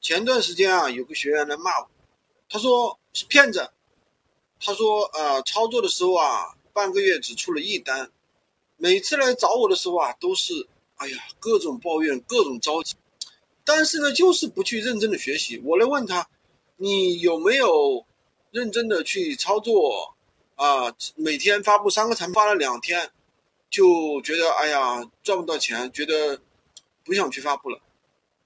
前段时间啊，有个学员来骂我，他说是骗子，他说呃操作的时候啊，半个月只出了一单，每次来找我的时候啊，都是哎呀各种抱怨，各种着急，但是呢，就是不去认真的学习。我来问他，你有没有认真的去操作啊？每天发布三个产品，发了两天，就觉得哎呀赚不到钱，觉得不想去发布了，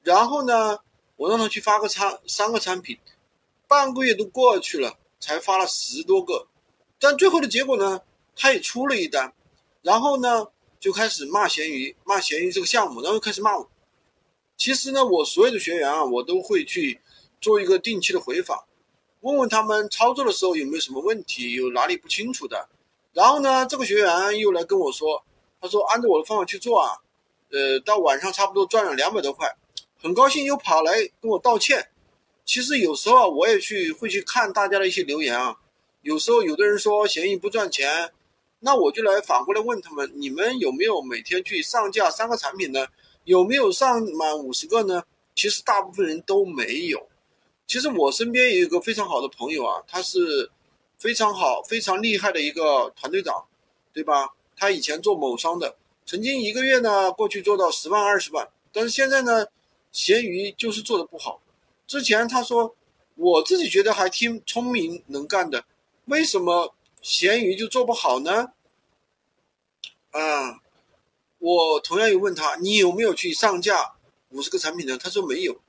然后呢？我让他去发个产三个产品，半个月都过去了，才发了十多个，但最后的结果呢，他也出了一单，然后呢就开始骂闲鱼，骂闲鱼这个项目，然后开始骂我。其实呢，我所有的学员啊，我都会去做一个定期的回访，问问他们操作的时候有没有什么问题，有哪里不清楚的。然后呢，这个学员又来跟我说，他说按照我的方法去做啊，呃，到晚上差不多赚了两百多块。很高兴又跑来跟我道歉。其实有时候啊，我也去会去看大家的一些留言啊。有时候有的人说闲鱼不赚钱，那我就来反过来问他们：你们有没有每天去上架三个产品呢？有没有上满五十个呢？其实大部分人都没有。其实我身边也有一个非常好的朋友啊，他是非常好、非常厉害的一个团队长，对吧？他以前做某商的，曾经一个月呢过去做到十万、二十万，但是现在呢？闲鱼就是做的不好。之前他说，我自己觉得还挺聪明能干的，为什么闲鱼就做不好呢？啊，我同样又问他，你有没有去上架五十个产品呢？他说没有。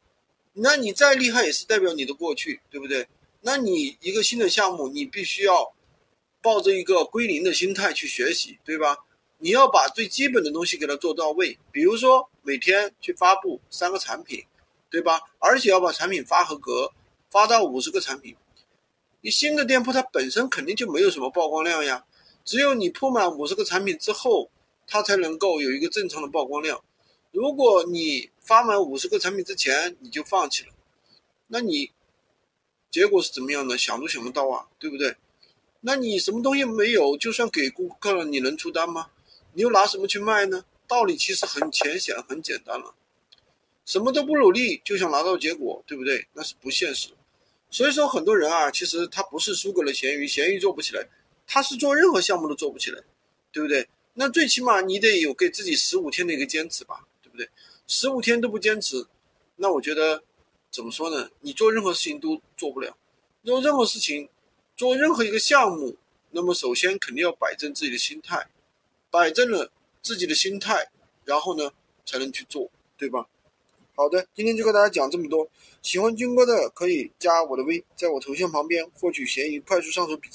那你再厉害也是代表你的过去，对不对？那你一个新的项目，你必须要抱着一个归零的心态去学习，对吧？你要把最基本的东西给它做到位，比如说每天去发布三个产品，对吧？而且要把产品发合格，发到五十个产品。你新的店铺它本身肯定就没有什么曝光量呀，只有你铺满五十个产品之后，它才能够有一个正常的曝光量。如果你发满五十个产品之前你就放弃了，那你结果是怎么样的？想都想不到啊，对不对？那你什么东西没有，就算给顾客了，你能出单吗？你又拿什么去卖呢？道理其实很浅显，很简单了。什么都不努力就想拿到结果，对不对？那是不现实。所以说，很多人啊，其实他不是输给了闲鱼，闲鱼做不起来，他是做任何项目都做不起来，对不对？那最起码你得有给自己十五天的一个坚持吧，对不对？十五天都不坚持，那我觉得怎么说呢？你做任何事情都做不了。做任何事情，做任何一个项目，那么首先肯定要摆正自己的心态。摆正了自己的心态，然后呢，才能去做，对吧？好的，今天就跟大家讲这么多。喜欢军哥的可以加我的微，在我头像旁边获取闲鱼快速上手笔记。